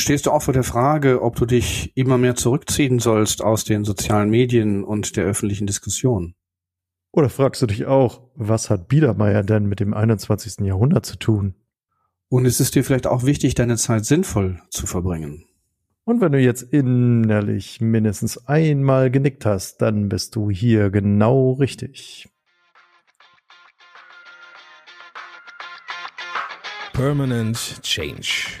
Stehst du auch vor der Frage, ob du dich immer mehr zurückziehen sollst aus den sozialen Medien und der öffentlichen Diskussion? Oder fragst du dich auch, was hat Biedermeier denn mit dem 21. Jahrhundert zu tun? Und ist es dir vielleicht auch wichtig, deine Zeit sinnvoll zu verbringen? Und wenn du jetzt innerlich mindestens einmal genickt hast, dann bist du hier genau richtig. Permanent Change.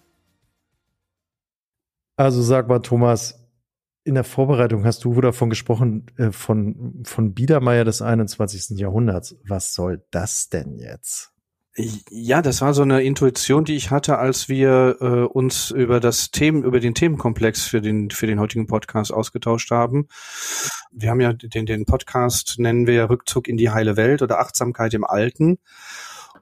Also sag mal, Thomas, in der Vorbereitung hast du davon gesprochen, äh, von, von Biedermeier des 21. Jahrhunderts. Was soll das denn jetzt? Ja, das war so eine Intuition, die ich hatte, als wir äh, uns über das Themen, über den Themenkomplex für den für den heutigen Podcast ausgetauscht haben. Wir haben ja den den Podcast nennen wir ja Rückzug in die heile Welt oder Achtsamkeit im Alten.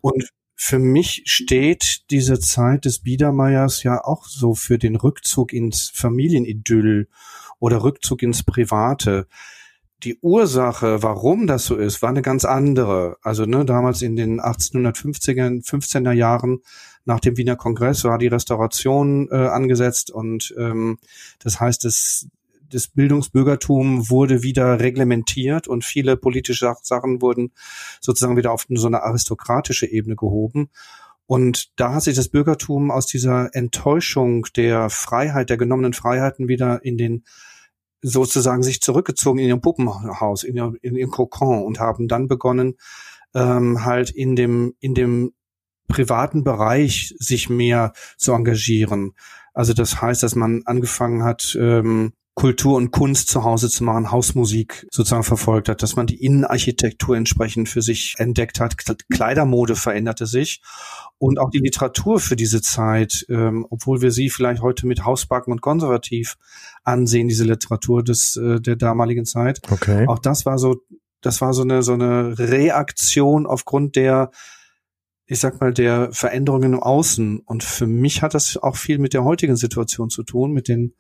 Und für mich steht diese Zeit des Biedermeiers ja auch so für den Rückzug ins Familienidyll oder Rückzug ins Private die Ursache, warum das so ist, war eine ganz andere. Also ne, damals in den 1850er, 15er Jahren nach dem Wiener Kongress war die Restauration äh, angesetzt und ähm, das heißt, das, das Bildungsbürgertum wurde wieder reglementiert und viele politische Sachen wurden sozusagen wieder auf so eine aristokratische Ebene gehoben. Und da hat sich das Bürgertum aus dieser Enttäuschung der Freiheit, der genommenen Freiheiten wieder in den sozusagen sich zurückgezogen in ihr Puppenhaus, in ihr, in ihr Kokon und haben dann begonnen, ähm, halt in dem, in dem privaten Bereich sich mehr zu engagieren. Also das heißt, dass man angefangen hat, ähm, Kultur und Kunst zu Hause zu machen, Hausmusik sozusagen verfolgt hat, dass man die Innenarchitektur entsprechend für sich entdeckt hat, Kleidermode veränderte sich und auch die Literatur für diese Zeit, ähm, obwohl wir sie vielleicht heute mit Hausbacken und konservativ ansehen, diese Literatur des äh, der damaligen Zeit. Okay. Auch das war so, das war so eine so eine Reaktion aufgrund der ich sag mal, der Veränderungen im Außen. Und für mich hat das auch viel mit der heutigen Situation zu tun, mit den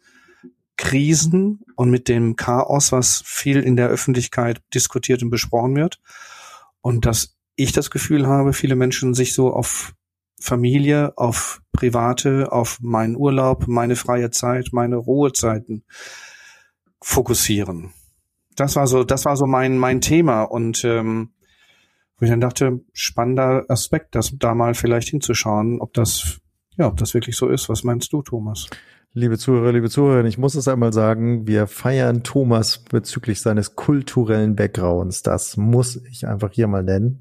Krisen und mit dem Chaos, was viel in der Öffentlichkeit diskutiert und besprochen wird. Und dass ich das Gefühl habe, viele Menschen sich so auf Familie, auf private, auf meinen Urlaub, meine freie Zeit, meine Ruhezeiten fokussieren. Das war so, das war so mein mein Thema und ähm, wo ich dann dachte, spannender Aspekt, das da mal vielleicht hinzuschauen, ob das ja, ob das wirklich so ist. Was meinst du, Thomas? Liebe Zuhörer, liebe Zuhörerinnen, ich muss es einmal sagen, wir feiern Thomas bezüglich seines kulturellen Backgrounds. Das muss ich einfach hier mal nennen.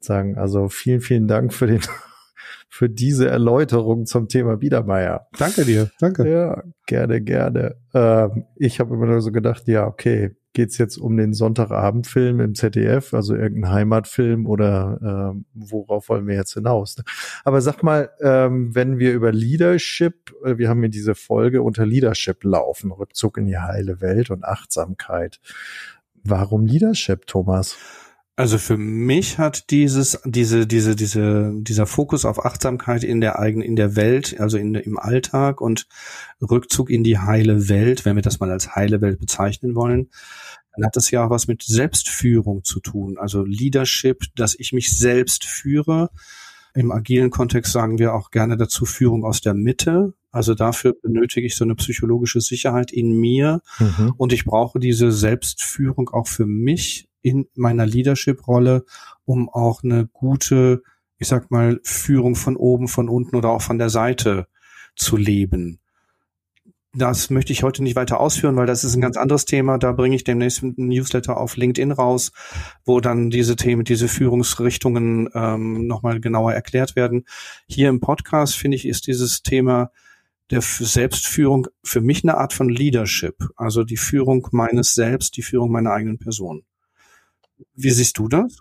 Sagen, also vielen, vielen Dank für den, für diese Erläuterung zum Thema Biedermeier. Danke dir, danke. Ja, gerne, gerne. Ähm, ich habe immer nur so gedacht, ja, okay, geht's jetzt um den Sonntagabendfilm im ZDF, also irgendein Heimatfilm oder äh, worauf wollen wir jetzt hinaus? Aber sag mal, ähm, wenn wir über Leadership, äh, wir haben in diese Folge unter Leadership laufen, Rückzug in die heile Welt und Achtsamkeit. Warum Leadership, Thomas? Also für mich hat dieses, diese, diese, diese, dieser Fokus auf Achtsamkeit in der eigenen, in der Welt, also in, im Alltag und Rückzug in die heile Welt, wenn wir das mal als heile Welt bezeichnen wollen, dann hat das ja auch was mit Selbstführung zu tun. Also Leadership, dass ich mich selbst führe. Im agilen Kontext sagen wir auch gerne dazu Führung aus der Mitte. Also dafür benötige ich so eine psychologische Sicherheit in mir mhm. und ich brauche diese Selbstführung auch für mich in meiner Leadership-Rolle, um auch eine gute, ich sag mal, Führung von oben, von unten oder auch von der Seite zu leben. Das möchte ich heute nicht weiter ausführen, weil das ist ein ganz anderes Thema. Da bringe ich demnächst ein Newsletter auf LinkedIn raus, wo dann diese Themen, diese Führungsrichtungen ähm, nochmal genauer erklärt werden. Hier im Podcast, finde ich, ist dieses Thema der Selbstführung für mich eine Art von Leadership, also die Führung meines Selbst, die Führung meiner eigenen Person. Wie siehst du das?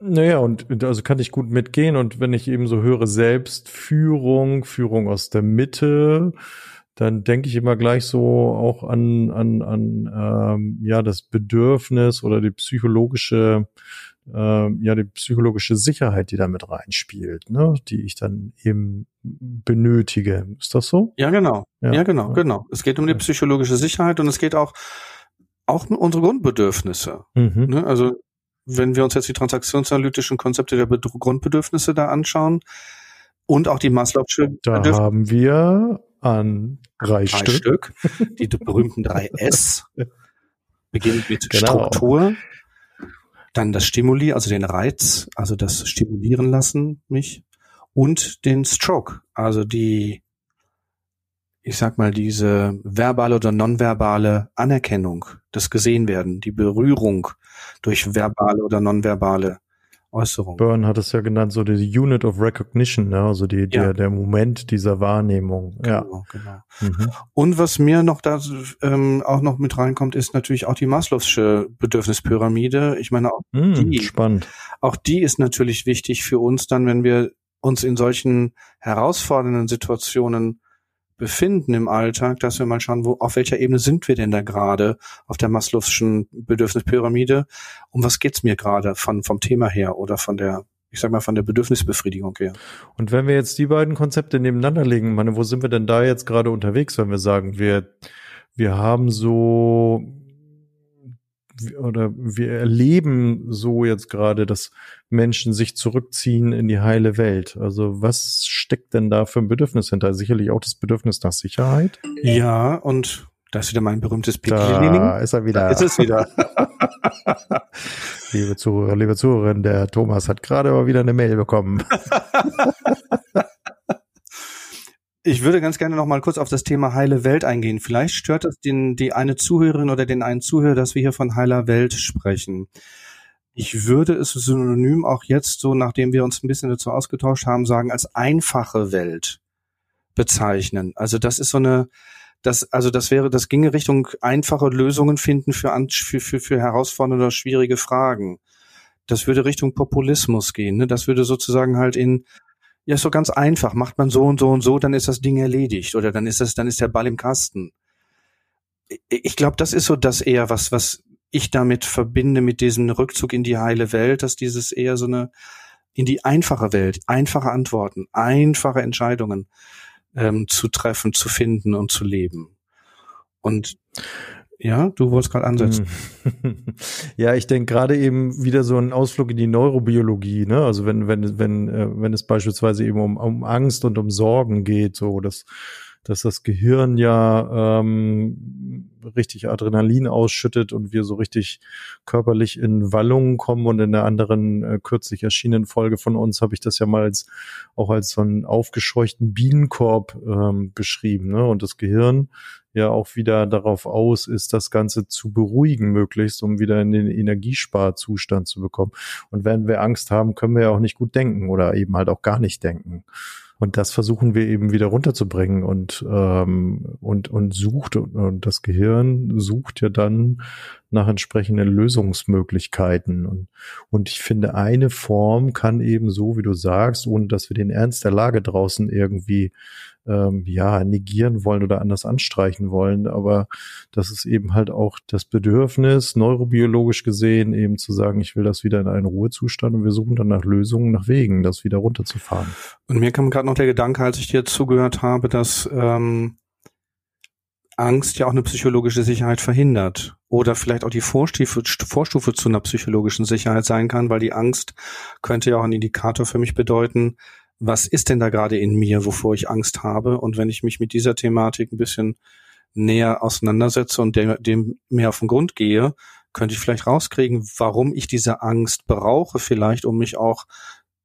Naja, und also kann ich gut mitgehen. Und wenn ich eben so höre, Selbstführung, Führung aus der Mitte, dann denke ich immer gleich so auch an, an, an ähm, ja, das Bedürfnis oder die psychologische, äh, ja, die psychologische Sicherheit, die da mit reinspielt, ne, die ich dann eben benötige. Ist das so? Ja, genau. Ja, ja genau, ja. genau. Es geht um die psychologische Sicherheit und es geht auch, auch unsere Grundbedürfnisse. Mhm. Ne? Also wenn wir uns jetzt die transaktionsanalytischen Konzepte der Be Grundbedürfnisse da anschauen und auch die Maslow'sche Da haben wir an drei, drei Stück. Stück. die berühmten drei S. Beginnt mit genau. Struktur, dann das Stimuli, also den Reiz, also das Stimulieren lassen mich und den Stroke, also die ich sag mal, diese verbale oder nonverbale Anerkennung, das Gesehenwerden, die Berührung durch verbale oder nonverbale Äußerung. Byrne hat es ja genannt, so die Unit of Recognition, ne? also die, ja. der, der Moment dieser Wahrnehmung. Genau, ja. genau. Mhm. Und was mir noch da ähm, auch noch mit reinkommt, ist natürlich auch die Maslow'sche Bedürfnispyramide. Ich meine, auch mhm, die, spannend. auch die ist natürlich wichtig für uns dann, wenn wir uns in solchen herausfordernden Situationen befinden im Alltag, dass wir mal schauen, wo, auf welcher Ebene sind wir denn da gerade auf der Maslow'schen Bedürfnispyramide? Um was geht's mir gerade von, vom Thema her oder von der, ich sag mal, von der Bedürfnisbefriedigung her? Und wenn wir jetzt die beiden Konzepte nebeneinander legen, meine, wo sind wir denn da jetzt gerade unterwegs, wenn wir sagen, wir, wir haben so oder wir erleben so jetzt gerade, dass Menschen sich zurückziehen in die heile Welt. Also was steckt denn da für ein Bedürfnis hinter? Sicherlich auch das Bedürfnis nach Sicherheit. Ja, und da ist wieder mein berühmtes Pickling. Da ist er wieder. Da ist es wieder. liebe Zuhörer, liebe Zuhörerinnen, der Thomas hat gerade mal wieder eine Mail bekommen. Ich würde ganz gerne noch mal kurz auf das Thema heile Welt eingehen. Vielleicht stört es den, die eine Zuhörerin oder den einen Zuhörer, dass wir hier von heiler Welt sprechen. Ich würde es synonym auch jetzt so, nachdem wir uns ein bisschen dazu ausgetauscht haben, sagen, als einfache Welt bezeichnen. Also das ist so eine, das, also das wäre, das ginge Richtung einfache Lösungen finden für, für, für, für herausfordernde oder schwierige Fragen. Das würde Richtung Populismus gehen. Ne? Das würde sozusagen halt in ja, ist so ganz einfach. Macht man so und so und so, dann ist das Ding erledigt oder dann ist das, dann ist der Ball im Kasten. Ich glaube, das ist so das eher was, was ich damit verbinde mit diesem Rückzug in die heile Welt, dass dieses eher so eine in die einfache Welt, einfache Antworten, einfache Entscheidungen ähm, zu treffen, zu finden und zu leben. Und ja, du wolltest gerade ansetzen. ja, ich denke gerade eben wieder so ein Ausflug in die Neurobiologie, ne? Also wenn, wenn, wenn, äh, wenn es beispielsweise eben um, um Angst und um Sorgen geht, so dass, dass das Gehirn ja ähm, richtig Adrenalin ausschüttet und wir so richtig körperlich in Wallungen kommen und in der anderen äh, kürzlich erschienenen Folge von uns habe ich das ja mal als auch als so einen aufgescheuchten Bienenkorb ähm, beschrieben, ne? Und das Gehirn ja auch wieder darauf aus ist, das Ganze zu beruhigen möglichst, um wieder in den Energiesparzustand zu bekommen. Und wenn wir Angst haben, können wir ja auch nicht gut denken oder eben halt auch gar nicht denken. Und das versuchen wir eben wieder runterzubringen und ähm, und und sucht und das Gehirn sucht ja dann nach entsprechenden Lösungsmöglichkeiten und und ich finde eine Form kann eben so wie du sagst, ohne dass wir den Ernst der Lage draußen irgendwie ähm, ja negieren wollen oder anders anstreichen wollen, aber das ist eben halt auch das Bedürfnis, neurobiologisch gesehen, eben zu sagen, ich will das wieder in einen Ruhezustand und wir suchen dann nach Lösungen, nach Wegen, das wieder runterzufahren. Und mir kam gerade noch der Gedanke, als ich dir zugehört habe, dass ähm, Angst ja auch eine psychologische Sicherheit verhindert oder vielleicht auch die Vorstufe, Vorstufe zu einer psychologischen Sicherheit sein kann, weil die Angst könnte ja auch ein Indikator für mich bedeuten, was ist denn da gerade in mir, wovor ich Angst habe? Und wenn ich mich mit dieser Thematik ein bisschen näher auseinandersetze und dem, dem mehr auf den Grund gehe, könnte ich vielleicht rauskriegen, warum ich diese Angst brauche, vielleicht, um mich auch,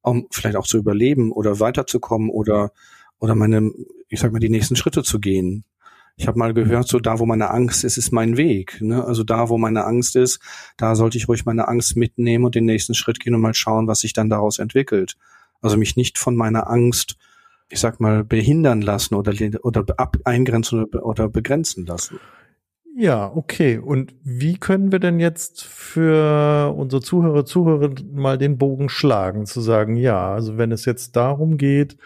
um vielleicht auch zu überleben oder weiterzukommen oder, oder meine, ich sag mal, die nächsten Schritte zu gehen. Ich habe mal gehört, so da, wo meine Angst ist, ist mein Weg. Ne? Also da, wo meine Angst ist, da sollte ich ruhig meine Angst mitnehmen und den nächsten Schritt gehen und mal schauen, was sich dann daraus entwickelt. Also mich nicht von meiner Angst, ich sag mal, behindern lassen oder, oder ab, eingrenzen oder, oder begrenzen lassen. Ja, okay. Und wie können wir denn jetzt für unsere Zuhörer, Zuhörer mal den Bogen schlagen, zu sagen, ja, also wenn es jetzt darum geht,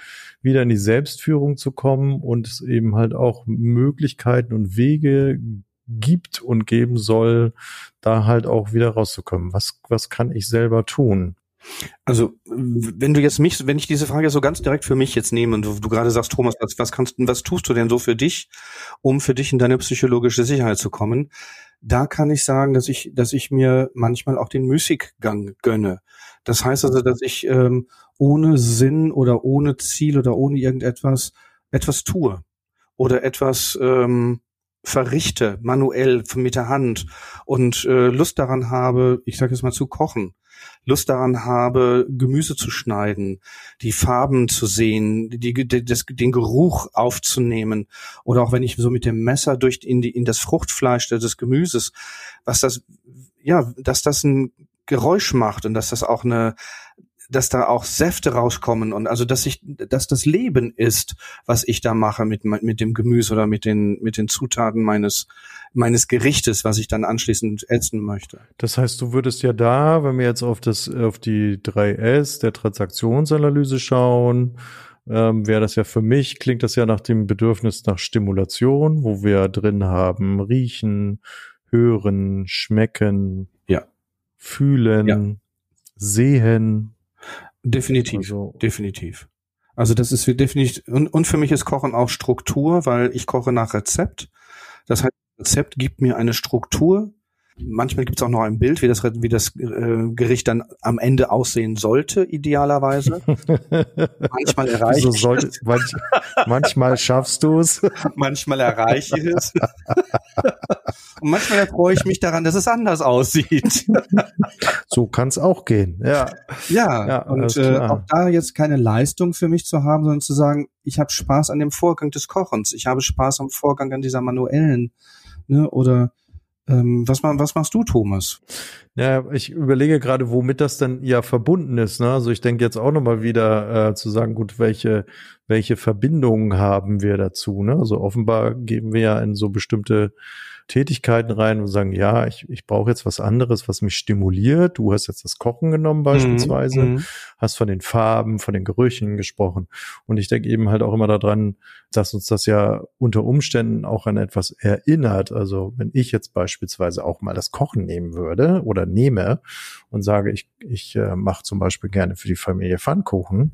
wieder in die Selbstführung zu kommen und es eben halt auch Möglichkeiten und Wege gibt und geben soll, da halt auch wieder rauszukommen. Was, was kann ich selber tun? Also, wenn du jetzt mich, wenn ich diese Frage so ganz direkt für mich jetzt nehme und du, du gerade sagst, Thomas, was, was kannst, was tust du denn so für dich, um für dich in deine psychologische Sicherheit zu kommen? Da kann ich sagen, dass ich, dass ich mir manchmal auch den Müßiggang gönne. Das heißt also, dass ich ähm, ohne Sinn oder ohne Ziel oder ohne irgendetwas etwas tue oder etwas ähm, verrichte, manuell mit der Hand und äh, Lust daran habe, ich sage jetzt mal zu kochen, Lust daran habe, Gemüse zu schneiden, die Farben zu sehen, die, die, das, den Geruch aufzunehmen oder auch wenn ich so mit dem Messer durch in, die, in das Fruchtfleisch des Gemüses, was das, ja, dass das ein Geräusch macht und dass das auch eine dass da auch Säfte rauskommen und also dass ich, dass das Leben ist, was ich da mache mit mit dem Gemüse oder mit den mit den Zutaten meines meines Gerichtes, was ich dann anschließend essen möchte. Das heißt, du würdest ja da, wenn wir jetzt auf das auf die 3S der Transaktionsanalyse schauen, ähm, wäre das ja für mich, klingt das ja nach dem Bedürfnis nach Stimulation, wo wir drin haben, riechen, hören, schmecken. Fühlen, ja. sehen, Definitiv, also, definitiv. Also das ist definitiv und, und für mich ist Kochen auch Struktur, weil ich koche nach Rezept. Das heißt, Rezept gibt mir eine Struktur, Manchmal gibt es auch noch ein Bild, wie das, wie das äh, Gericht dann am Ende aussehen sollte, idealerweise. manchmal erreiche ich sollte, es. Manch, manchmal schaffst du es. manchmal erreiche ich es. Und manchmal erfreue ich mich daran, dass es anders aussieht. so kann es auch gehen. Ja, ja, ja und äh, auch da jetzt keine Leistung für mich zu haben, sondern zu sagen, ich habe Spaß an dem Vorgang des Kochens. Ich habe Spaß am Vorgang an dieser manuellen. Ne, oder ähm, was, was machst du, Thomas? Ja, ich überlege gerade, womit das denn ja verbunden ist. Ne? Also ich denke jetzt auch nochmal wieder äh, zu sagen, gut, welche, welche Verbindungen haben wir dazu? Ne? Also offenbar geben wir ja in so bestimmte Tätigkeiten rein und sagen, ja, ich, ich brauche jetzt was anderes, was mich stimuliert. Du hast jetzt das Kochen genommen beispielsweise, mhm. hast von den Farben, von den Gerüchen gesprochen. Und ich denke eben halt auch immer daran, dass uns das ja unter Umständen auch an etwas erinnert. Also wenn ich jetzt beispielsweise auch mal das Kochen nehmen würde oder nehme und sage, ich, ich äh, mache zum Beispiel gerne für die Familie Pfannkuchen,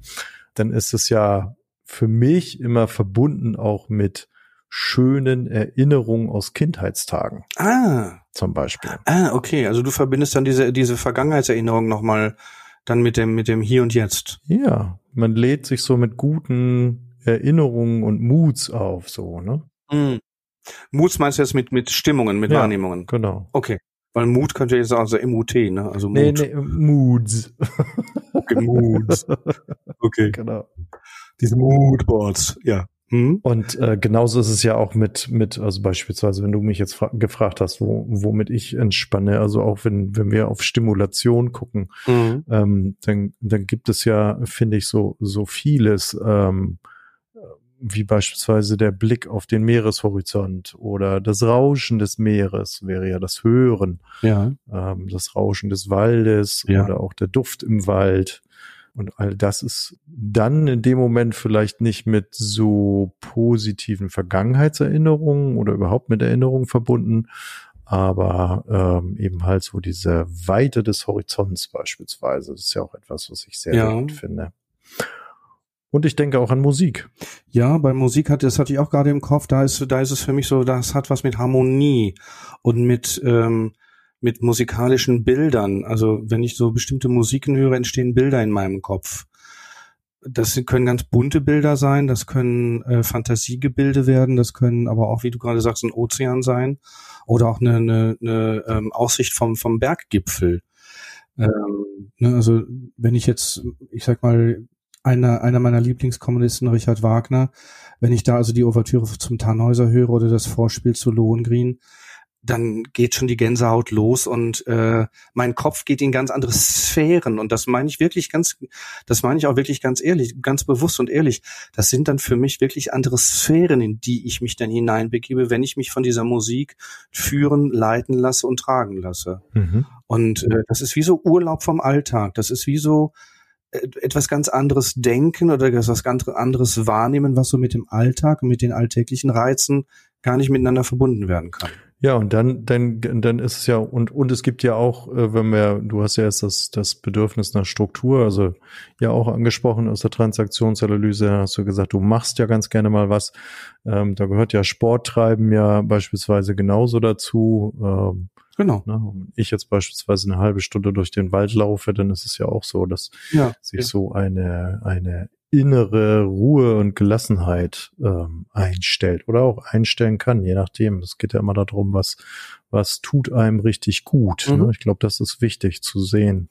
dann ist es ja für mich immer verbunden auch mit schönen Erinnerungen aus Kindheitstagen. Ah. Zum Beispiel. Ah, okay. Also du verbindest dann diese, diese Vergangenheitserinnerung nochmal dann mit dem, mit dem Hier und Jetzt. Ja. Man lädt sich so mit guten Erinnerungen und Moods auf, so, ne? Mm. Moods meinst du jetzt mit, mit Stimmungen, mit ja, Wahrnehmungen? Genau. Okay. Weil Mood könnte jetzt auch so MUT, ne? Also Mood. Nee, nee, Moods. Okay, Moods. Okay. Genau. Diese Moodboards, ja. Mhm. Und äh, genauso ist es ja auch mit, mit, also beispielsweise, wenn du mich jetzt gefragt hast, wo, womit ich entspanne, also auch wenn, wenn wir auf Stimulation gucken, mhm. ähm, dann, dann gibt es ja, finde ich, so, so vieles, ähm, wie beispielsweise der Blick auf den Meereshorizont oder das Rauschen des Meeres wäre ja das Hören, ja. Ähm, das Rauschen des Waldes ja. oder auch der Duft im Wald. Und all das ist dann in dem Moment vielleicht nicht mit so positiven Vergangenheitserinnerungen oder überhaupt mit Erinnerungen verbunden, aber ähm, eben halt so diese Weite des Horizonts beispielsweise. Das ist ja auch etwas, was ich sehr, ja. gut finde. Und ich denke auch an Musik. Ja, bei Musik hat das hatte ich auch gerade im Kopf. Da ist da ist es für mich so, das hat was mit Harmonie und mit ähm, mit musikalischen Bildern. Also wenn ich so bestimmte Musiken höre, entstehen Bilder in meinem Kopf. Das können ganz bunte Bilder sein, das können äh, Fantasiegebilde werden, das können aber auch, wie du gerade sagst, ein Ozean sein oder auch eine, eine, eine ähm, Aussicht vom, vom Berggipfel. Ähm, ne, also wenn ich jetzt, ich sag mal, einer, einer meiner Lieblingskommunisten, Richard Wagner, wenn ich da also die Ouvertüre zum Tannhäuser höre oder das Vorspiel zu Lohengrin, dann geht schon die Gänsehaut los und äh, mein Kopf geht in ganz andere Sphären und das meine ich wirklich ganz, das meine ich auch wirklich ganz ehrlich, ganz bewusst und ehrlich. Das sind dann für mich wirklich andere Sphären, in die ich mich dann hineinbegebe, wenn ich mich von dieser Musik führen, leiten lasse und tragen lasse. Mhm. Und äh, das ist wie so Urlaub vom Alltag. Das ist wie so äh, etwas ganz anderes denken oder etwas ganz anderes wahrnehmen, was so mit dem Alltag, mit den alltäglichen Reizen gar nicht miteinander verbunden werden kann. Ja, und dann, dann, dann ist es ja, und, und es gibt ja auch, äh, wenn wir, du hast ja jetzt das, das Bedürfnis nach Struktur, also ja auch angesprochen aus der Transaktionsanalyse, hast du gesagt, du machst ja ganz gerne mal was. Ähm, da gehört ja Sporttreiben ja beispielsweise genauso dazu. Ähm, Genau. Ne, wenn ich jetzt beispielsweise eine halbe Stunde durch den Wald laufe, dann ist es ja auch so, dass ja, sich ja. so eine, eine innere Ruhe und Gelassenheit ähm, einstellt oder auch einstellen kann, je nachdem. Es geht ja immer darum, was, was tut einem richtig gut. Ne? Mhm. Ne? Ich glaube, das ist wichtig zu sehen.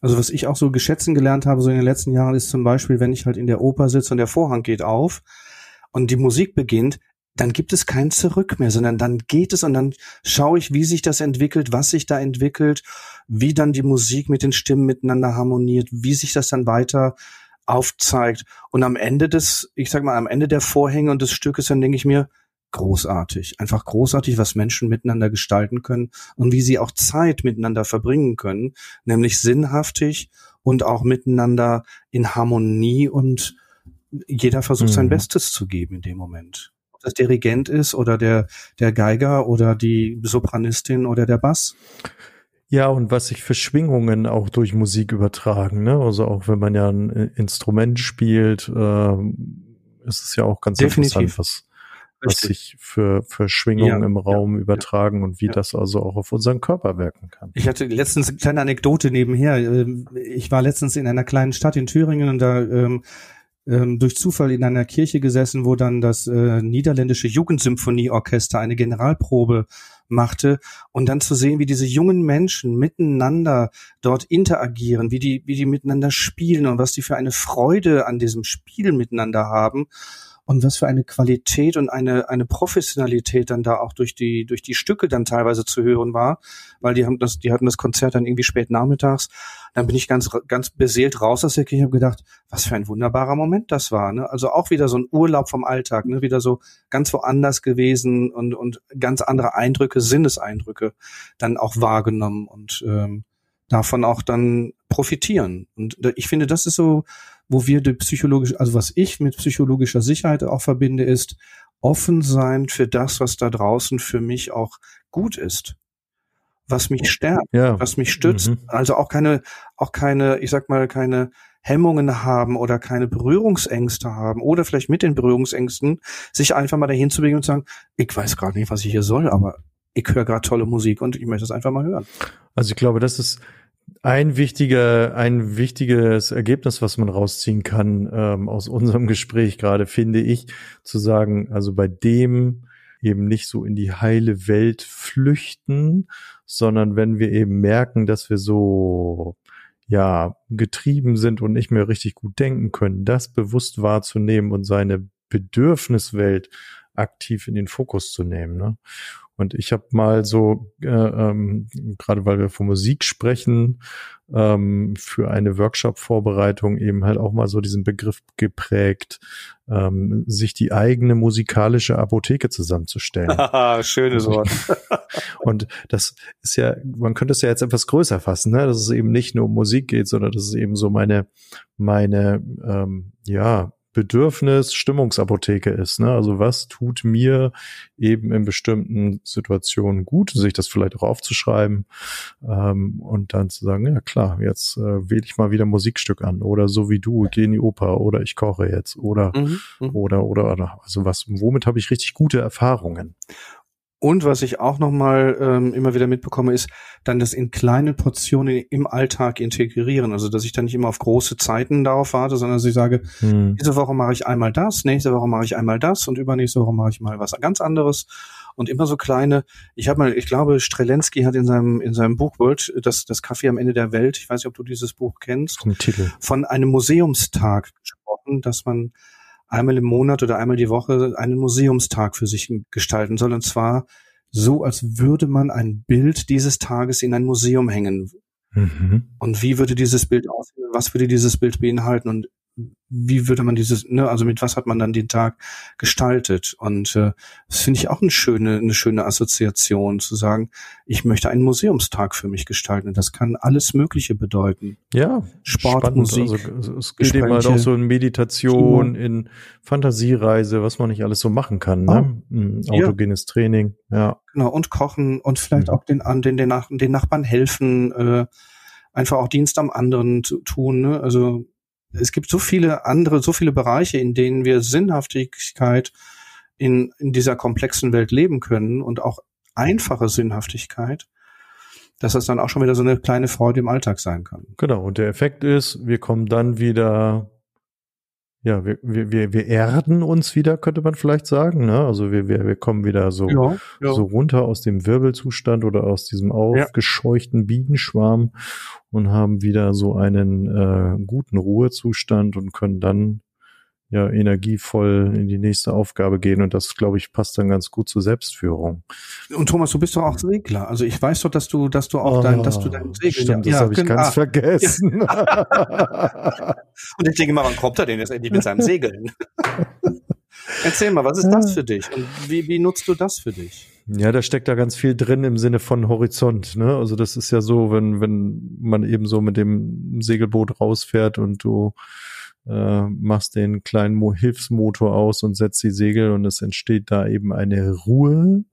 Also was ich auch so geschätzen gelernt habe, so in den letzten Jahren, ist zum Beispiel, wenn ich halt in der Oper sitze und der Vorhang geht auf und die Musik beginnt, dann gibt es kein Zurück mehr, sondern dann geht es und dann schaue ich, wie sich das entwickelt, was sich da entwickelt, wie dann die Musik mit den Stimmen miteinander harmoniert, wie sich das dann weiter aufzeigt. Und am Ende des, ich sag mal, am Ende der Vorhänge und des Stückes, dann denke ich mir, großartig. Einfach großartig, was Menschen miteinander gestalten können und wie sie auch Zeit miteinander verbringen können, nämlich sinnhaftig und auch miteinander in Harmonie und jeder versucht mhm. sein Bestes zu geben in dem Moment. Ob das Dirigent ist oder der, der Geiger oder die Sopranistin oder der Bass. Ja, und was sich für Schwingungen auch durch Musik übertragen, ne? Also auch wenn man ja ein äh, Instrument spielt, äh, ist es ja auch ganz Definitiv. interessant, was, was sich für, für Schwingungen ja, im Raum ja, übertragen ja, und wie das also auch auf unseren Körper wirken kann. Ich hatte letztens eine kleine Anekdote nebenher. Ähm, ich war letztens in einer kleinen Stadt in Thüringen und da ähm, ähm, durch Zufall in einer Kirche gesessen, wo dann das äh, niederländische Jugendsymphonieorchester eine Generalprobe machte. Und dann zu sehen, wie diese jungen Menschen miteinander dort interagieren, wie die, wie die miteinander spielen und was die für eine Freude an diesem Spiel miteinander haben und was für eine Qualität und eine, eine Professionalität dann da auch durch die, durch die Stücke dann teilweise zu hören war, weil die haben das, die hatten das Konzert dann irgendwie spät nachmittags. Dann bin ich ganz, ganz beseelt raus aus der Kirche und gedacht, was für ein wunderbarer Moment das war. Ne? Also auch wieder so ein Urlaub vom Alltag, ne? wieder so ganz woanders gewesen und, und ganz andere Eindrücke, Sinneseindrücke dann auch wahrgenommen und ähm, davon auch dann profitieren. Und ich finde, das ist so, wo wir die psychologische, also was ich mit psychologischer Sicherheit auch verbinde, ist offen sein für das, was da draußen für mich auch gut ist. Was mich stärkt, ja. was mich stützt. Mhm. Also auch keine, auch keine, ich sag mal, keine Hemmungen haben oder keine Berührungsängste haben oder vielleicht mit den Berührungsängsten sich einfach mal dahin zu bewegen und sagen, ich weiß gerade nicht, was ich hier soll, aber ich höre gerade tolle Musik und ich möchte es einfach mal hören. Also ich glaube, das ist ein wichtiger, ein wichtiges Ergebnis, was man rausziehen kann ähm, aus unserem Gespräch gerade, finde ich, zu sagen, also bei dem eben nicht so in die heile Welt flüchten, sondern wenn wir eben merken, dass wir so ja getrieben sind und nicht mehr richtig gut denken können, das bewusst wahrzunehmen und seine Bedürfniswelt aktiv in den Fokus zu nehmen. Ne? Und ich habe mal so, äh, ähm, gerade weil wir von Musik sprechen, ähm, für eine Workshop-Vorbereitung eben halt auch mal so diesen Begriff geprägt, ähm, sich die eigene musikalische Apotheke zusammenzustellen. Schönes Wort. Und das ist ja, man könnte es ja jetzt etwas größer fassen, ne? dass es eben nicht nur um Musik geht, sondern dass es eben so meine, meine, ähm, ja, Bedürfnis Stimmungsapotheke ist. Ne? Also was tut mir eben in bestimmten Situationen gut, sich das vielleicht auch aufzuschreiben ähm, und dann zu sagen, ja klar, jetzt äh, wähle ich mal wieder Musikstück an oder so wie du, gehe in die Oper oder ich koche jetzt oder mhm, mhm. oder oder oder also was, womit habe ich richtig gute Erfahrungen? Und was ich auch nochmal ähm, immer wieder mitbekomme, ist dann das in kleinen Portionen im Alltag integrieren. Also dass ich dann nicht immer auf große Zeiten darauf warte, sondern dass ich sage, hm. diese Woche mache ich einmal das, nächste Woche mache ich einmal das und übernächste Woche mache ich mal was ganz anderes. Und immer so kleine, ich habe mal, ich glaube, Strelensky hat in seinem, in seinem Buch World, das, das Kaffee am Ende der Welt, ich weiß nicht, ob du dieses Buch kennst, von einem Museumstag gesprochen, dass man einmal im Monat oder einmal die Woche einen Museumstag für sich gestalten soll. Und zwar so, als würde man ein Bild dieses Tages in ein Museum hängen. Mhm. Und wie würde dieses Bild aussehen? Was würde dieses Bild beinhalten? Und wie würde man dieses, ne, also mit was hat man dann den Tag gestaltet? Und äh, das finde ich auch eine schöne, eine schöne Assoziation, zu sagen, ich möchte einen Museumstag für mich gestalten. Das kann alles Mögliche bedeuten. Ja, Sport, spannend. Musik. Also, es geht eben halt auch so in Meditation, Kino. in Fantasiereise, was man nicht alles so machen kann. Ne? Oh. Autogenes ja. Training, ja. Genau, und kochen und vielleicht mhm. auch den, den, den, Nach den Nachbarn helfen, äh, einfach auch Dienst am anderen zu tun. Ne? Also es gibt so viele andere, so viele Bereiche, in denen wir Sinnhaftigkeit in, in dieser komplexen Welt leben können und auch einfache Sinnhaftigkeit, dass das dann auch schon wieder so eine kleine Freude im Alltag sein kann. Genau, und der Effekt ist, wir kommen dann wieder ja, wir, wir, wir erden uns wieder, könnte man vielleicht sagen. Ne? Also wir, wir, wir kommen wieder so, ja, ja. so runter aus dem Wirbelzustand oder aus diesem aufgescheuchten Bienenschwarm und haben wieder so einen äh, guten Ruhezustand und können dann ja energievoll in die nächste Aufgabe gehen und das glaube ich passt dann ganz gut zur Selbstführung. Und Thomas, du bist doch auch Segler. Also ich weiß doch, dass du, dass du auch oh, dein, dass du dein Segel. Stimmt, das ja, habe ich ganz ah, vergessen. Ja. und ich denke mal, wann kommt er denn jetzt endlich mit seinem Segeln? Erzähl mal, was ist das für dich und wie, wie nutzt du das für dich? Ja, da steckt da ganz viel drin im Sinne von Horizont. Ne? Also das ist ja so, wenn wenn man eben so mit dem Segelboot rausfährt und du äh, machst den kleinen Mo Hilfsmotor aus und setzt die Segel und es entsteht da eben eine Ruhe.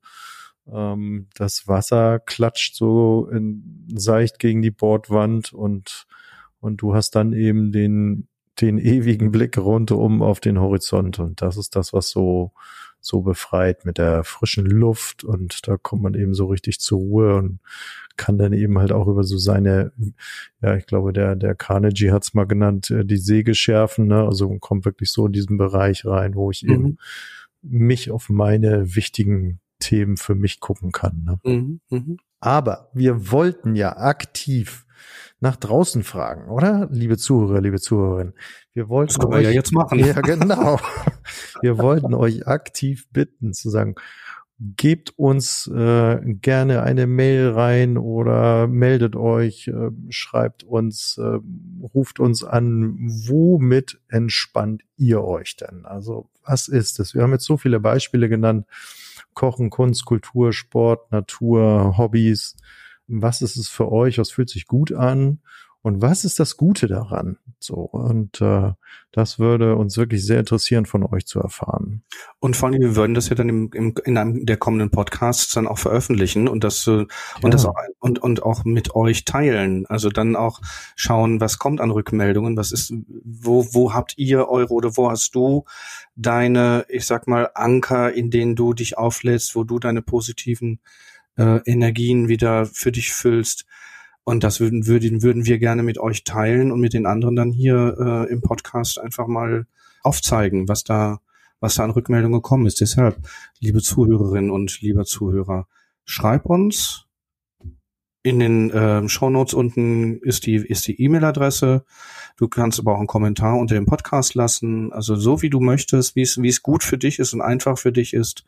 Ähm, das Wasser klatscht so in, seicht gegen die Bordwand und, und du hast dann eben den, den ewigen Blick rundum auf den Horizont und das ist das, was so so befreit mit der frischen Luft und da kommt man eben so richtig zur Ruhe und kann dann eben halt auch über so seine, ja, ich glaube, der, der Carnegie hat's mal genannt, äh, die Säge schärfen, ne? Also kommt wirklich so in diesen Bereich rein, wo ich mhm. eben mich auf meine wichtigen Themen für mich gucken kann. Ne? Mhm. Mhm. Aber wir wollten ja aktiv nach draußen fragen, oder? Liebe Zuhörer, liebe Zuhörerinnen. Wir wollten das können euch, wir ja jetzt machen. Ja, genau. wir wollten euch aktiv bitten zu sagen, gebt uns äh, gerne eine Mail rein oder meldet euch, äh, schreibt uns, äh, ruft uns an, womit entspannt ihr euch denn? Also was ist es? Wir haben jetzt so viele Beispiele genannt. Kochen, Kunst, Kultur, Sport, Natur, Hobbys was ist es für euch, was fühlt sich gut an und was ist das Gute daran? So und äh, das würde uns wirklich sehr interessieren, von euch zu erfahren. Und vor allem, wir würden das ja dann im, im, in einem der kommenden Podcasts dann auch veröffentlichen und das äh, und das auch, und und auch mit euch teilen. Also dann auch schauen, was kommt an Rückmeldungen, was ist, wo wo habt ihr eure oder wo hast du deine, ich sag mal Anker, in denen du dich auflädst, wo du deine positiven äh, Energien wieder für dich füllst. Und das würden, würden, würden wir gerne mit euch teilen und mit den anderen dann hier äh, im Podcast einfach mal aufzeigen, was da, was da an Rückmeldungen gekommen ist. Deshalb, liebe Zuhörerinnen und lieber Zuhörer, schreib uns. In den äh, Show Notes unten ist die ist die E-Mail-Adresse. Du kannst aber auch einen Kommentar unter dem Podcast lassen. Also so wie du möchtest, wie es wie es gut für dich ist und einfach für dich ist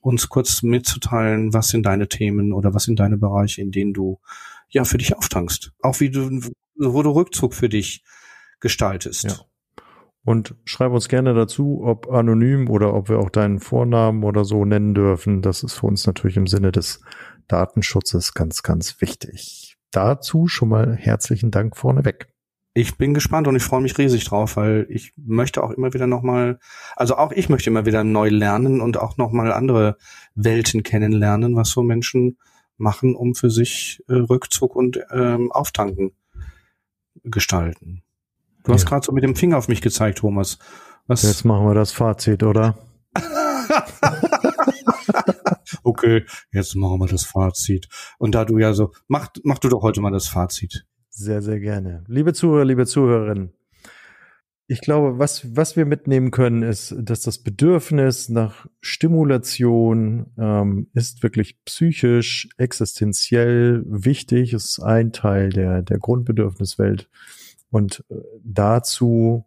uns kurz mitzuteilen, was sind deine Themen oder was sind deine Bereiche, in denen du ja für dich auftankst. Auch wie du, wo du Rückzug für dich gestaltest. Ja. Und schreib uns gerne dazu, ob anonym oder ob wir auch deinen Vornamen oder so nennen dürfen. Das ist für uns natürlich im Sinne des Datenschutzes ganz, ganz wichtig. Dazu schon mal herzlichen Dank vorneweg ich bin gespannt und ich freue mich riesig drauf, weil ich möchte auch immer wieder nochmal, also auch ich möchte immer wieder neu lernen und auch nochmal andere Welten kennenlernen, was so Menschen machen, um für sich äh, Rückzug und ähm, Auftanken gestalten. Du ja. hast gerade so mit dem Finger auf mich gezeigt, Thomas. Was? Jetzt machen wir das Fazit, oder? okay, jetzt machen wir das Fazit. Und da du ja so, mach, mach du doch heute mal das Fazit. Sehr, sehr gerne. Liebe Zuhörer, liebe Zuhörerinnen, ich glaube, was, was wir mitnehmen können, ist, dass das Bedürfnis nach Stimulation ähm, ist wirklich psychisch, existenziell wichtig, ist ein Teil der, der Grundbedürfniswelt. Und äh, dazu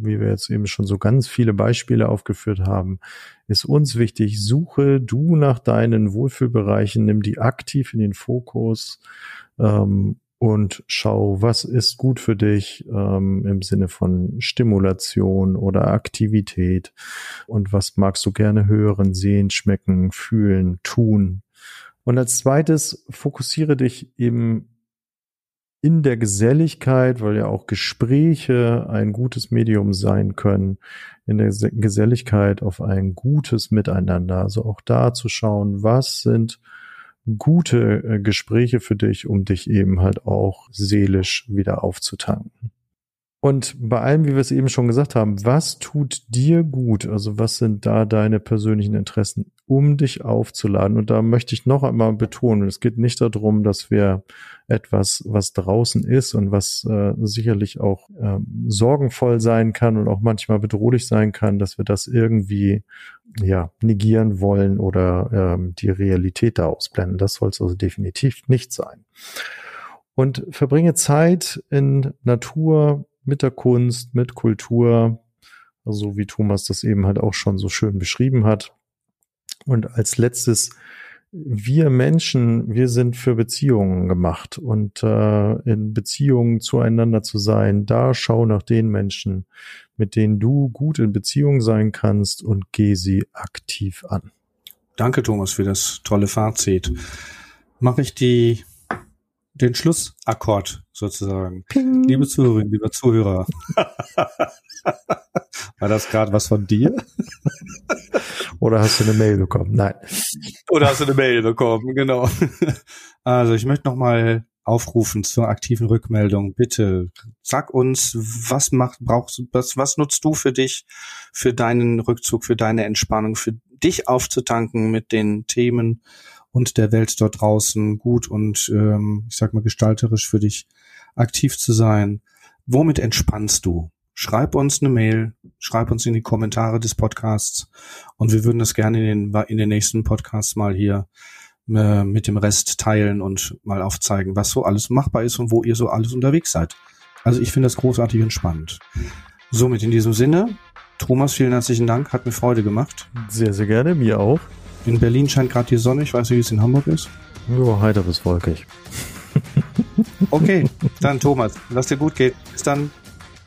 wie wir jetzt eben schon so ganz viele Beispiele aufgeführt haben, ist uns wichtig, suche du nach deinen Wohlfühlbereichen, nimm die aktiv in den Fokus ähm, und schau, was ist gut für dich ähm, im Sinne von Stimulation oder Aktivität und was magst du gerne hören, sehen, schmecken, fühlen, tun. Und als zweites fokussiere dich eben in der Geselligkeit, weil ja auch Gespräche ein gutes Medium sein können, in der Geselligkeit auf ein gutes Miteinander. Also auch da zu schauen, was sind gute äh, Gespräche für dich, um dich eben halt auch seelisch wieder aufzutanken. Und bei allem, wie wir es eben schon gesagt haben, was tut dir gut? Also was sind da deine persönlichen Interessen, um dich aufzuladen? Und da möchte ich noch einmal betonen, es geht nicht darum, dass wir etwas, was draußen ist und was äh, sicherlich auch äh, sorgenvoll sein kann und auch manchmal bedrohlich sein kann, dass wir das irgendwie ja negieren wollen oder ähm, die Realität da ausblenden. Das soll es also definitiv nicht sein. Und verbringe Zeit in Natur, mit der Kunst, mit Kultur, so wie Thomas das eben halt auch schon so schön beschrieben hat. Und als letztes, wir Menschen, wir sind für Beziehungen gemacht und äh, in Beziehungen zueinander zu sein, da schau nach den Menschen, mit denen du gut in Beziehung sein kannst und geh sie aktiv an. Danke, Thomas, für das tolle Fazit. Mache ich die den Schlussakkord sozusagen. Ping. Liebe Zuhörerinnen, lieber Zuhörer. War das gerade was von dir? Oder hast du eine Mail bekommen? Nein. Oder hast du eine Mail bekommen, genau. Also ich möchte nochmal aufrufen zur aktiven Rückmeldung. Bitte sag uns, was macht, brauchst du, was, was nutzt du für dich, für deinen Rückzug, für deine Entspannung, für dich aufzutanken mit den Themen und der Welt dort draußen gut und ähm, ich sag mal gestalterisch für dich aktiv zu sein. Womit entspannst du? Schreib uns eine Mail, schreib uns in die Kommentare des Podcasts und wir würden das gerne in den, in den nächsten Podcasts mal hier äh, mit dem Rest teilen und mal aufzeigen, was so alles machbar ist und wo ihr so alles unterwegs seid. Also ich finde das großartig und spannend. Somit in diesem Sinne, Thomas, vielen herzlichen Dank, hat mir Freude gemacht. Sehr, sehr gerne, mir auch. In Berlin scheint gerade die Sonne. Ich weiß nicht, wie es in Hamburg ist. Ja, heiter bis wolkig. okay, dann Thomas, lass dir gut gehen. Bis dann.